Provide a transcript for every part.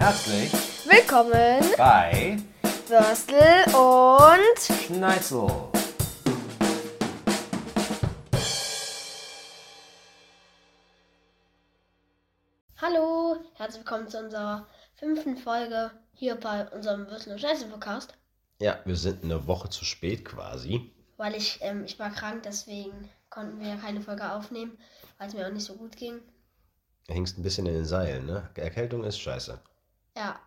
Herzlich Willkommen, bei Würstel und Schneitzel. Hallo, herzlich willkommen zu unserer fünften Folge hier bei unserem Würstel und Scheiße Podcast. Ja, wir sind eine Woche zu spät quasi. Weil ich, ähm, ich war krank, deswegen konnten wir ja keine Folge aufnehmen, weil es mir auch nicht so gut ging. Du hängst ein bisschen in den Seilen, ne? Erkältung ist scheiße. Ja,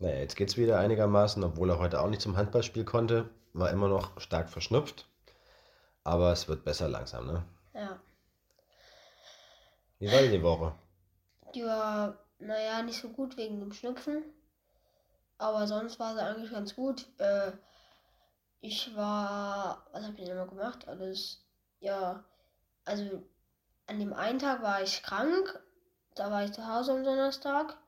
Naja, jetzt geht's wieder einigermaßen, obwohl er heute auch nicht zum Handballspiel konnte. War immer noch stark verschnupft. Aber es wird besser langsam, ne? ja. Wie war denn die Woche? Die war, naja, nicht so gut wegen dem Schnupfen. Aber sonst war sie eigentlich ganz gut. Äh, ich war, was habe ich denn immer gemacht? Alles, ja, also an dem einen Tag war ich krank. Da war ich zu Hause am Donnerstag.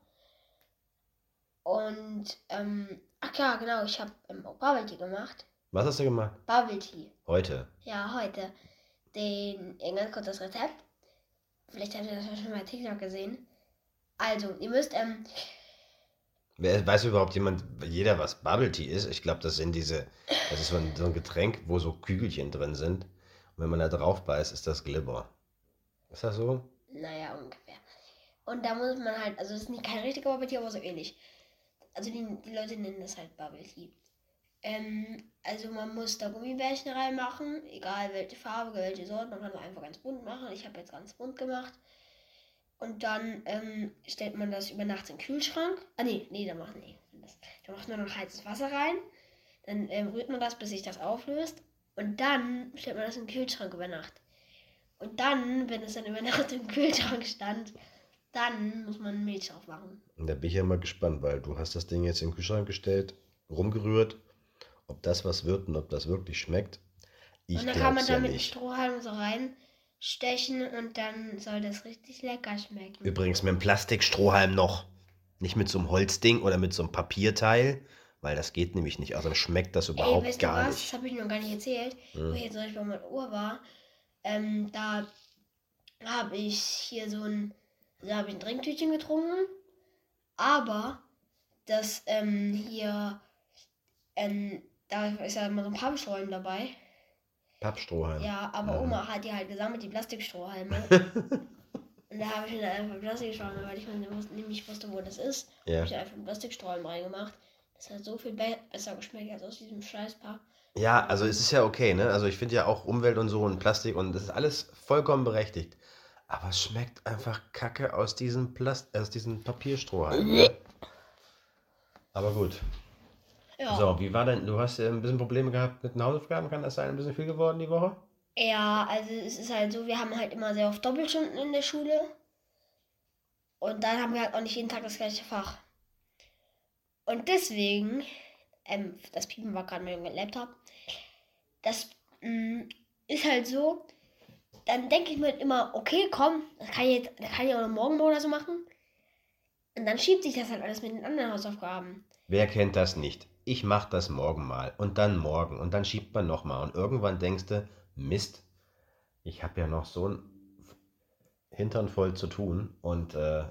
Und, ähm, ach ja, genau, ich habe ähm, auch Bubble Tea gemacht. Was hast du gemacht? Bubble Tea. Heute. Ja, heute. Den, äh, ganz kurz das Rezept. Vielleicht habt ihr das ja schon bei TikTok gesehen. Also, ihr müsst, ähm, Wer, weiß überhaupt jemand, jeder, was Bubble Tea ist? Ich glaube, das sind diese, das ist so ein, so ein Getränk, wo so Kügelchen drin sind. Und wenn man da drauf beißt, ist das Glibber. Ist das so? naja, ungefähr. Und da muss man halt, also es ist nicht kein richtiger Bubble Tea, aber so ähnlich. Also die, die Leute nennen das halt Bubble Tea. Ähm, also man muss da Gummibärchen reinmachen, egal welche Farbe, welche Sorte, man kann einfach ganz bunt machen. Ich habe jetzt ganz bunt gemacht. Und dann ähm, stellt man das über Nacht in den Kühlschrank. Ah nee, nee, da macht nee. Das, da macht man noch heißes Wasser rein. Dann ähm, rührt man das, bis sich das auflöst. Und dann stellt man das in den Kühlschrank über Nacht. Und dann, wenn es dann über Nacht im Kühlschrank stand, dann muss man Milch drauf machen. Und da bin ich ja mal gespannt, weil du hast das Ding jetzt in den Kühlschrank gestellt, rumgerührt, ob das was wird und ob das wirklich schmeckt. Ich und dann kann man da ja mit nicht. Strohhalm so reinstechen und dann soll das richtig lecker schmecken. Übrigens mit einem Plastikstrohhalm noch. Nicht mit so einem Holzding oder mit so einem Papierteil, weil das geht nämlich nicht. Also schmeckt das Ey, überhaupt weißt gar du was? nicht. Das habe ich noch gar nicht erzählt. Hm. Wo ich jetzt zum Beispiel bei Uhr war, ähm, da habe ich hier so ein, da habe ich ein Trinktütchen getrunken, aber das ähm, hier, ähm, da ist ja immer so ein Pappstrohhalm dabei. Pappstrohhalm. Ja, aber Ja. Oma hat die halt gesammelt, die Plastikstrohhalme. Und da habe ich mir dann einfach Plastikstrohhalme, weil ich nicht wusste, wo das ist. Ja. habe ich einfach einen Plastikstrohhalm reingemacht. Das hat so viel be besser geschmeckt als aus diesem Scheißpaar. Ja, also es ist ja okay, ne? Also ich finde ja auch Umwelt und so und Plastik und das ist alles vollkommen berechtigt. Aber es schmeckt einfach kacke aus diesem Plast aus diesem Papierstrohhalm. ne? Aber gut. Ja. So, wie war denn, du hast ja ein bisschen Probleme gehabt mit den Hausaufgaben, kann das sein, ein bisschen viel geworden die Woche? Ja, also es ist halt so, wir haben halt immer sehr oft Doppelstunden in der Schule. Und dann haben wir halt auch nicht jeden Tag das gleiche Fach. Und deswegen, ähm, das Piepen war gerade mein Laptop, das mh, ist halt so, dann denke ich mir halt immer, okay, komm, das kann ich jetzt, das kann ich auch noch morgen oder so machen. Und dann schiebt sich das halt alles mit den anderen Hausaufgaben. Wer kennt das nicht? Ich mach das morgen mal und dann morgen und dann schiebt man nochmal und irgendwann denkst du, Mist, ich habe ja noch so ein Hintern voll zu tun und äh,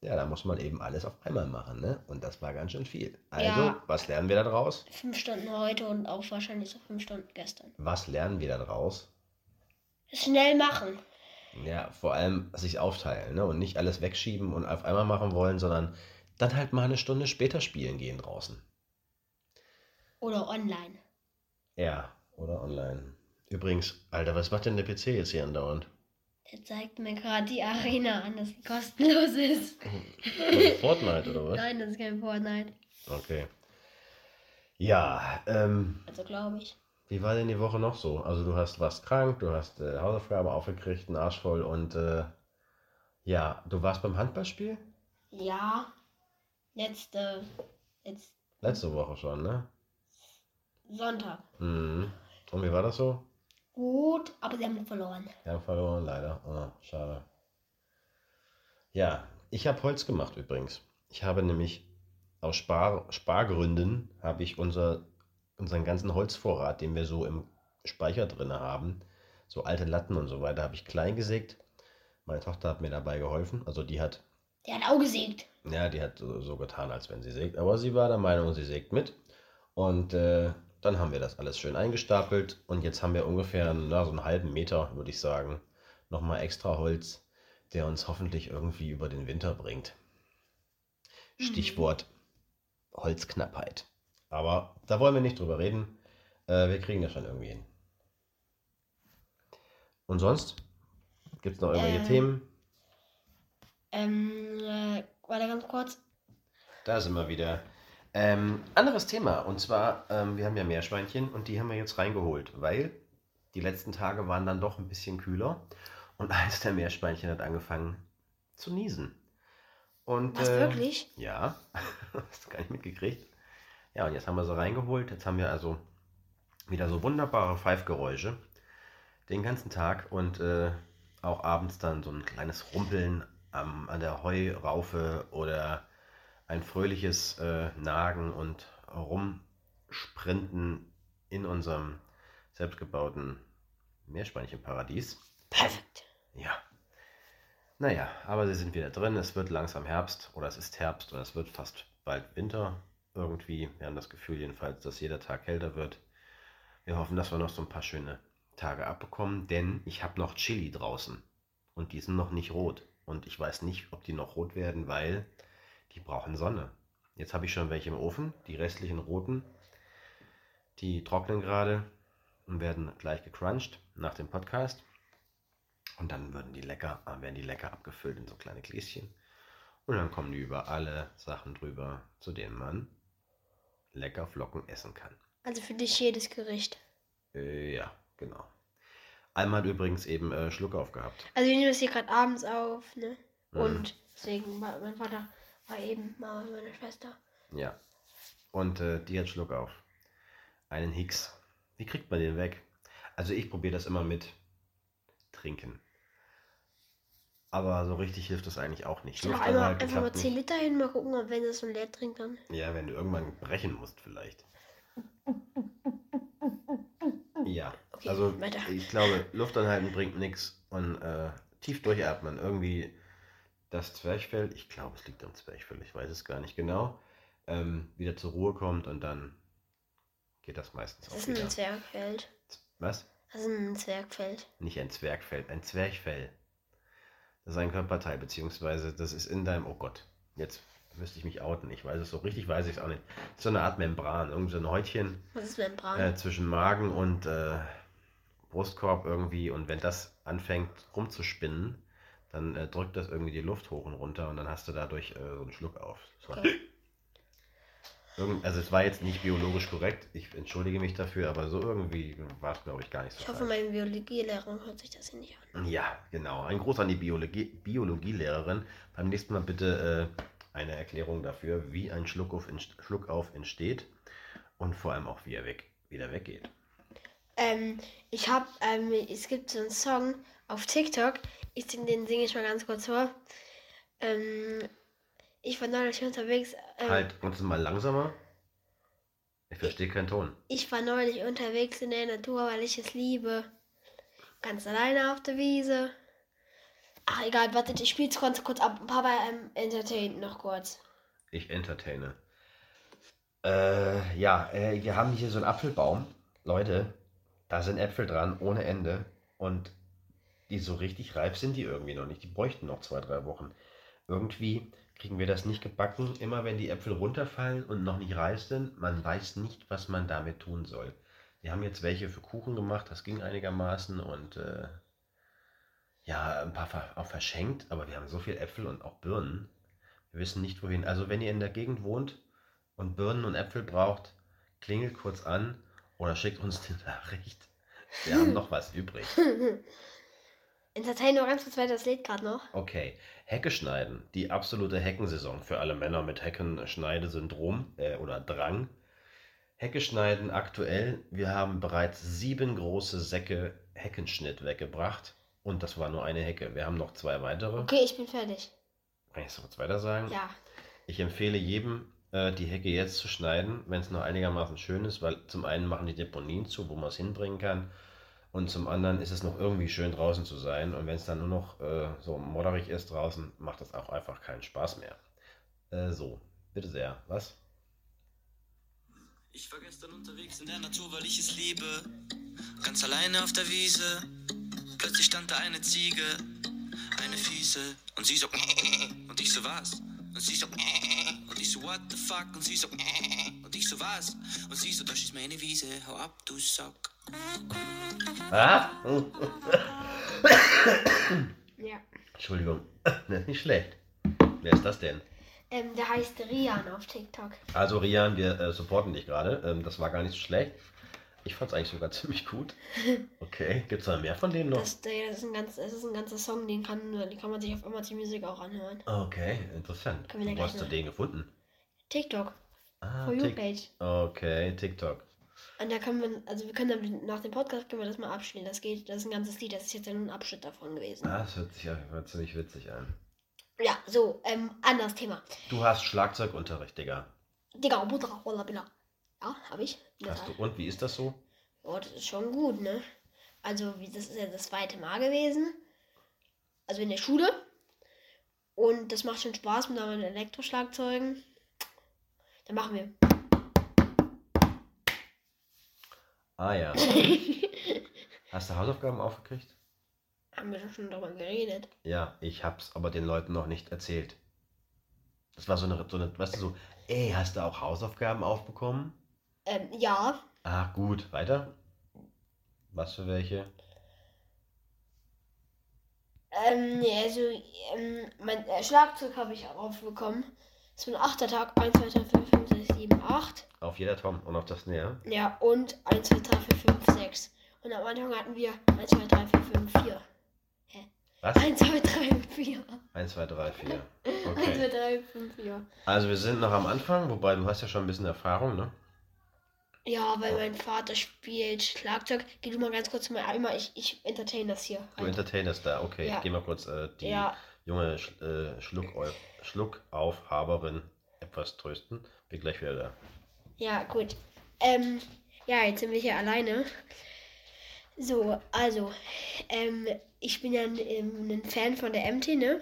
ja, da muss man eben alles auf einmal machen, ne? Und das war ganz schön viel. Also, Ja. was lernen wir da draus? Fünf Stunden heute und auch wahrscheinlich so fünf Stunden gestern. Was lernen wir da draus? Schnell machen. Ja, vor allem sich aufteilen, ne? Und nicht alles wegschieben und auf einmal machen wollen, sondern dann halt mal eine Stunde später spielen gehen draußen. Oder online. Ja, oder online. Übrigens, Alter, was macht denn der PC jetzt hier andauernd? Der zeigt mir gerade die Arena an, dass sie kostenlos ist. Oder Fortnite oder was? Nein, das ist kein Fortnite. Okay. Ja, ähm, Also glaube ich. Wie war denn die Woche noch so? Also du hast warst krank, du hast äh, Hausaufgaben aufgekriegt, einen Arsch voll und äh, ja, du warst beim Handballspiel? Ja. Letzte. Jetzt Letzte Woche schon, ne? Sonntag. Mhm. Und wie war das so? Gut, aber sie haben verloren. Wir haben verloren, leider. Ah, schade. Ja, ich habe Holz gemacht übrigens. Ich habe nämlich aus Spar Spargründen habe ich unser, unseren ganzen Holzvorrat, den wir so im Speicher drin haben, so alte Latten und so weiter, habe ich klein gesägt. Meine Tochter hat mir dabei geholfen. Also die hat Der hat auch gesägt. Ja, die hat so, so getan, als wenn sie sägt. Aber sie war der Meinung, sie sägt mit. Und äh, dann haben wir das alles schön eingestapelt. Und jetzt haben wir ungefähr na, so einen halben Meter, würde ich sagen, nochmal extra Holz, der uns hoffentlich irgendwie über den Winter bringt. Stichwort Holzknappheit. Aber da wollen wir nicht drüber reden. Äh, wir kriegen das schon irgendwie hin. Und sonst? Gibt es noch irgendwelche Ähm. Themen? Ähm, äh, warte ganz kurz. Da sind wir wieder. Ähm, anderes Thema. Und zwar, ähm, wir haben ja Meerschweinchen und die haben wir jetzt reingeholt, weil die letzten Tage waren dann doch ein bisschen kühler. Und eins der Meerschweinchen hat angefangen zu niesen. Und, Was, äh, wirklich? Ja, hast du gar nicht mitgekriegt. Ja, und jetzt haben wir sie reingeholt. Jetzt haben wir also wieder so wunderbare Pfeifgeräusche den ganzen Tag und äh, auch abends dann so ein kleines Rumpeln am, an der Heuraufe oder ein fröhliches äh, Nagen und Rumsprinten in unserem selbstgebauten Meerschweinchenparadies. Perfekt. Ja. Naja, aber sie sind wieder drin. Es wird langsam Herbst oder es ist Herbst oder es wird fast bald Winter irgendwie. Wir haben das Gefühl jedenfalls, dass jeder Tag kälter wird. Wir hoffen, dass wir noch so ein paar schöne Tage abbekommen, denn ich habe noch Chili draußen und die sind noch nicht rot. Und ich weiß nicht, ob die noch rot werden, weil die brauchen Sonne. Jetzt habe ich schon welche im Ofen, die restlichen roten, die trocknen gerade und werden gleich gecrunched nach dem Podcast. Und dann würden die lecker, äh, werden die lecker abgefüllt in so kleine Gläschen. Und dann kommen die über alle Sachen drüber, zu denen man lecker Flocken essen kann. Also für dich jedes Gericht. Äh, ja, genau. Alma hat übrigens eben äh, Schluck aufgehabt. Also wir nehmen das hier gerade abends auf, ne? Mhm. Und deswegen war mein Vater war eben Mama und meine Schwester. Ja. Und äh, die hat Schluck auf. Einen Hicks. Wie kriegt man den weg? Also ich probiere das immer mit trinken. Aber so richtig hilft das eigentlich auch nicht. Ich Luft einmal anhalten einfach mal klappt 10 nicht. Liter hin, mal gucken, ob wenn das so leer trinkt dann. Ja, wenn du irgendwann brechen musst vielleicht. Ja, Okay, also weiter. ich glaube, Luft anhalten bringt nichts und äh, tief durchatmen. Irgendwie das Zwerchfell, ich glaube, es liegt am Zwerchfell, ich weiß es gar nicht genau, ähm, wieder zur Ruhe kommt und dann geht das meistens Das auch ist wieder. ein Zwergfeld. Was? Das ist ein Zwergfeld. Nicht ein Zwergfell, ein Zwerchfell. Das ist ein Körperteil, beziehungsweise das ist in deinem, oh Gott, jetzt müsste ich mich outen. Ich weiß es so richtig, weiß ich es auch nicht. So eine Art Membran, irgend so ein Häutchen Was ist Membran? äh, zwischen Magen und äh, Brustkorb irgendwie. Und wenn das anfängt rumzuspinnen, dann äh, drückt das irgendwie die Luft hoch und runter und dann hast du dadurch äh, so einen Schluck auf. So. Okay. Irgend, also es war jetzt nicht biologisch korrekt, ich entschuldige mich dafür, aber so irgendwie war es, glaube ich, gar nicht so Ich hoffe, meine Biologielehrerin hört sich das hier nicht an. Ja, genau. Ein Gruß an die Biologie, Biologielehrerin. Beim nächsten Mal bitte äh, eine Erklärung dafür, wie ein Schluckauf, Schluckauf entsteht und vor allem auch, wie er weg, wieder weggeht. Ähm, ich hab, ähm, es gibt so einen Song auf TikTok. Ich sing, den singe ich mal ganz kurz vor. Ähm, ich war neulich unterwegs. Ähm, Halt, uns mal langsamer. Ich verstehe keinen Ton. Ich war neulich unterwegs in der Natur, weil ich es liebe. Ganz alleine auf der Wiese. Ach egal, wartet, ich spiel's kurz, kurz ab. Papa ähm, entertaint noch kurz. Ich entertaine. Äh, ja, äh, wir haben hier so einen Apfelbaum. Leute, da sind Äpfel dran ohne Ende. Und die so richtig reif sind die irgendwie noch nicht. Die bräuchten noch zwei, drei Wochen. Irgendwie kriegen wir das nicht gebacken. Immer wenn die Äpfel runterfallen und noch nicht reif sind, man weiß nicht, was man damit tun soll. Wir haben jetzt welche für Kuchen gemacht, das ging einigermaßen und äh, ja, ein paar auch verschenkt, aber wir haben so viel Äpfel und auch Birnen. Wir wissen nicht wohin. Also wenn ihr in der Gegend wohnt und Birnen und Äpfel braucht, klingelt kurz an oder schickt uns eine Nachricht. Wir haben noch was übrig. Entertain noch ganz kurz weiter, das lädt gerade noch. Okay, Hecke schneiden. Die absolute Heckensaison für alle Männer mit Heckenschneidesyndrom äh, oder Drang. Hecke schneiden aktuell. Wir haben bereits sieben große Säcke Heckenschnitt weggebracht. Und das war nur eine Hecke. Wir haben noch zwei weitere. Okay, ich bin fertig. Kann ich das kurz weiter sagen? Ja. Ich empfehle jedem, äh, die Hecke jetzt zu schneiden, wenn es noch einigermaßen schön ist, weil zum einen machen die Deponien zu, wo man es hinbringen kann. Und zum anderen ist es noch irgendwie schön draußen zu sein. Und wenn es dann nur noch äh, so modderig ist draußen, macht das auch einfach keinen Spaß mehr. Äh, so, bitte sehr. Was? Ich war gestern unterwegs in der Natur, weil ich es liebe. Ganz alleine auf der Wiese. Plötzlich stand da eine Ziege, eine fiese. Und sie so, und ich so was? Und sie so, und ich so, what the fuck? Und sie so, und ich so was? Und sie so, das ist meine Wiese, hau ab, du Sack. Ah? Ja. Entschuldigung, das ist nicht schlecht. Wer ist das denn? Ähm, der heißt Rian auf TikTok. Also Rian, wir äh, supporten dich gerade. Ähm, das war gar nicht so schlecht. Ich fand es eigentlich sogar ziemlich gut. Okay, gibt es da mehr von denen noch? Das, der, das, ist ein ganz, das ist ein ganzer Song, den kann, den kann man sich auf Amazon Music auch anhören. Okay, interessant. Wo hast du den gefunden? TikTok, Ah, For You Page. Okay, TikTok. Und da kann man, also wir können dann nach dem Podcast können wir das mal abspielen. Das geht, das ist ein ganzes Lied, das ist jetzt ja nur ein Abschnitt davon gewesen. Ah, das hört sich auf jeden Fall ziemlich witzig an. Ja, so, ähm, anderes Thema. Du hast Schlagzeugunterricht, Digga. Digga, Buddha, Walla, Billa. Ja, hab ich. Hast du, und wie ist das so? Oh, das ist schon gut, ne? Also, wie- das ist ja das zweite Mal gewesen. Also in der Schule. Und das macht schon Spaß mit neuen Elektroschlagzeugen. Dann machen wir. Ah ja. Hast du Hausaufgaben aufgekriegt? Haben wir schon darüber geredet. Ja, ich hab's aber den Leuten noch nicht erzählt. Das war so eine, so eine, weißt du, so, ey, hast du auch Hausaufgaben aufbekommen? Ähm, ja. Ah, gut, weiter. Was für welche? Ähm, also, ähm, mein äh, Schlagzeug habe ich aufbekommen. Das ist ein achter Tag. 1, 2, 3, 4, 5, 6, 7, 8. Auf jeder Tom und auf das Näher. Ja, und 1, 2, 3, 4, 5, 6. Und am Anfang hatten wir 1, 2, 3, 4, 5, 4. Was? 1, 2, 3, 4. 1, 2, 3, 4. 1, 2, Okay. 3, 5, 4. Also wir sind noch am Anfang, wobei du hast ja schon ein bisschen Erfahrung, ne? Ja, weil mein Vater spielt Schlagzeug. Geh du mal ganz kurz mal einmal. Ich, ich entertain das hier. Du entertainest da, okay. Ja. Ich geh mal kurz äh, die Ja, junge äh, Schluck Schluckaufhaberin etwas trösten. Bin gleich wieder da. ja, gut. Ähm, ja, jetzt sind wir hier alleine. So, also, ähm, ich bin ja ein, ähm, ein Fan von der MT, ne?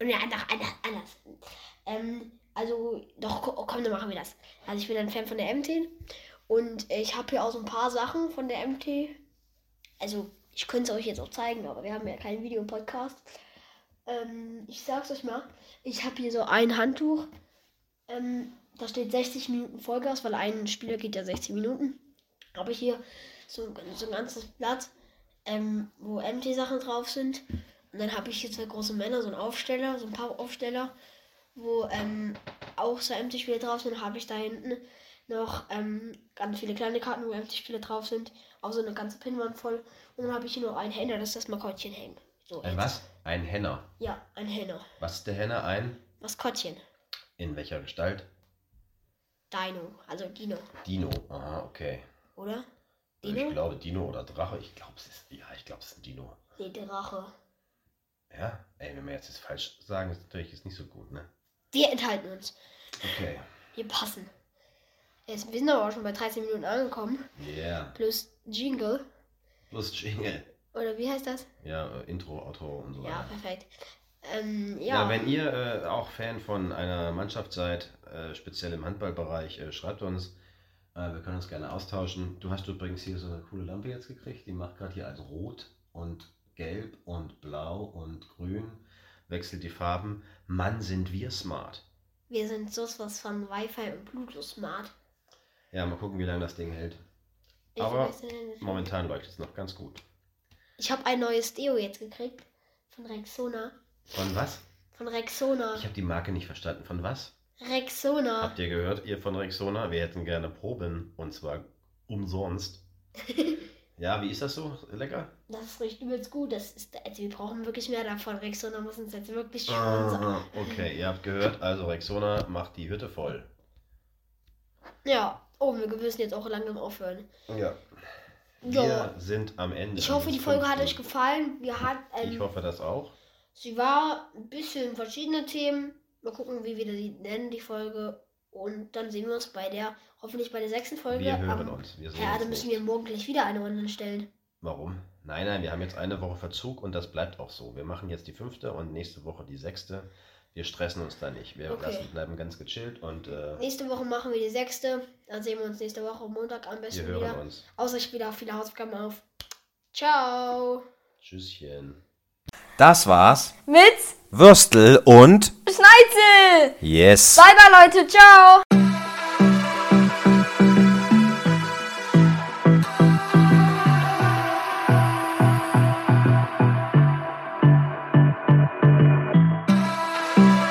Und ja, anders, anders, anders. Ähm, also, doch, ko- komm, dann machen wir das. Also, ich bin ein Fan von der MT. Und ich habe hier auch so ein paar Sachen von der MT. Also, ich könnte es euch jetzt auch zeigen, aber wir haben ja keinen Videopodcast. Ähm, ich sag's euch mal. Ich habe hier so ein Handtuch. Ähm, da steht 60 Minuten Vollgas, weil ein Spieler geht ja 60 Minuten. Habe ich hier so, so ein ganzes Blatt, ähm, wo MT-Sachen drauf sind. Und dann habe ich hier zwei große Männer, so ein Aufsteller, so ein paar Aufsteller, wo ähm, auch so MT-Spiele drauf sind. Dann habe ich da hinten noch ähm, ganz viele kleine Karten, wo MT-Spiele drauf sind. Auch so eine ganze Pinwand voll. Und dann habe ich hier noch einen Hänger, das ist das Maskottchen hängen. So, Ein jetzt- was? Ein Henner. Ja, ein Hänger. Was ist der Henner? Ein? Maskottchen. In welcher Gestalt? Dino, also Dino, Dino. Aha, okay. oder? Ich Dino? glaube Dino oder Drache. Ich glaube es ist. Ja, ich glaube es ist ein Dino. Nee, Drache. Ja? Ey, wenn wir jetzt das falsch sagen, ist natürlich jetzt nicht so gut, ne? Wir enthalten uns. Okay. Wir passen. Jetzt, wir sind aber auch schon bei 13 Minuten angekommen. Yeah. Plus Jingle. Plus Jingle. Oder wie heißt das? Ja, äh, Intro, Outro und so Ja, weiter. perfekt. Ähm, Ja, ja. wenn ihr äh, auch Fan von einer Mannschaft seid, äh, speziell im Handballbereich, äh, schreibt uns. Äh, wir können uns gerne austauschen. Du hast übrigens hier so eine coole Lampe jetzt gekriegt. Die macht gerade hier als Rot und Gelb und Blau und Grün. Wechselt die Farben. Mann, sind wir smart. wir sind so was von Wi-Fi und Bluetooth smart. Ja, mal gucken, wie lange das Ding hält. Ich Aber. Momentan leuchtet es noch ganz gut. Ich habe ein neues Deo jetzt gekriegt. Von Rexona. Von was? Von Rexona. Ich habe die Marke nicht verstanden. Von was? Rexona. Habt ihr gehört, ihr von Rexona? Wir hätten gerne Proben und zwar umsonst. ja, wie ist das so? Lecker? Das riecht übelst gut. Das ist, also wir brauchen wirklich mehr davon. Rexona muss uns jetzt wirklich sponsern. Aha, okay, ihr habt gehört, also Rexona macht die Hütte voll. Ja. Oh, wir müssen jetzt auch langsam aufhören. Ja. Ja. Wir sind am Ende. Ich hoffe, die Folge hat euch gefallen. Wir hat, Ich ähm, hoffe das auch. sie war ein bisschen verschiedene Themen. Mal gucken, wie wir die nennen, die Folge. Und dann sehen wir uns bei der, hoffentlich bei der sechsten Folge. Wir hören Am- uns. Wir sehen Ja, uns dann müssen nicht. wir morgen gleich wieder eine online stellen. Warum? Nein, nein, wir haben jetzt eine Woche Verzug und das bleibt auch so. Wir machen jetzt die fünfte und nächste Woche die sechste. Wir stressen uns da nicht. Wir Okay. lassen, bleiben ganz gechillt und äh, Nächste Woche machen wir die sechste. Dann sehen wir uns nächste Woche Montag am wir besten hören wieder. uns. Außer ich auch viele Hausaufgaben auf. Ciao. Tschüsschen. Das war's. Mit Würstel und Schneizel. Yes. Bye bye Leute, ciao.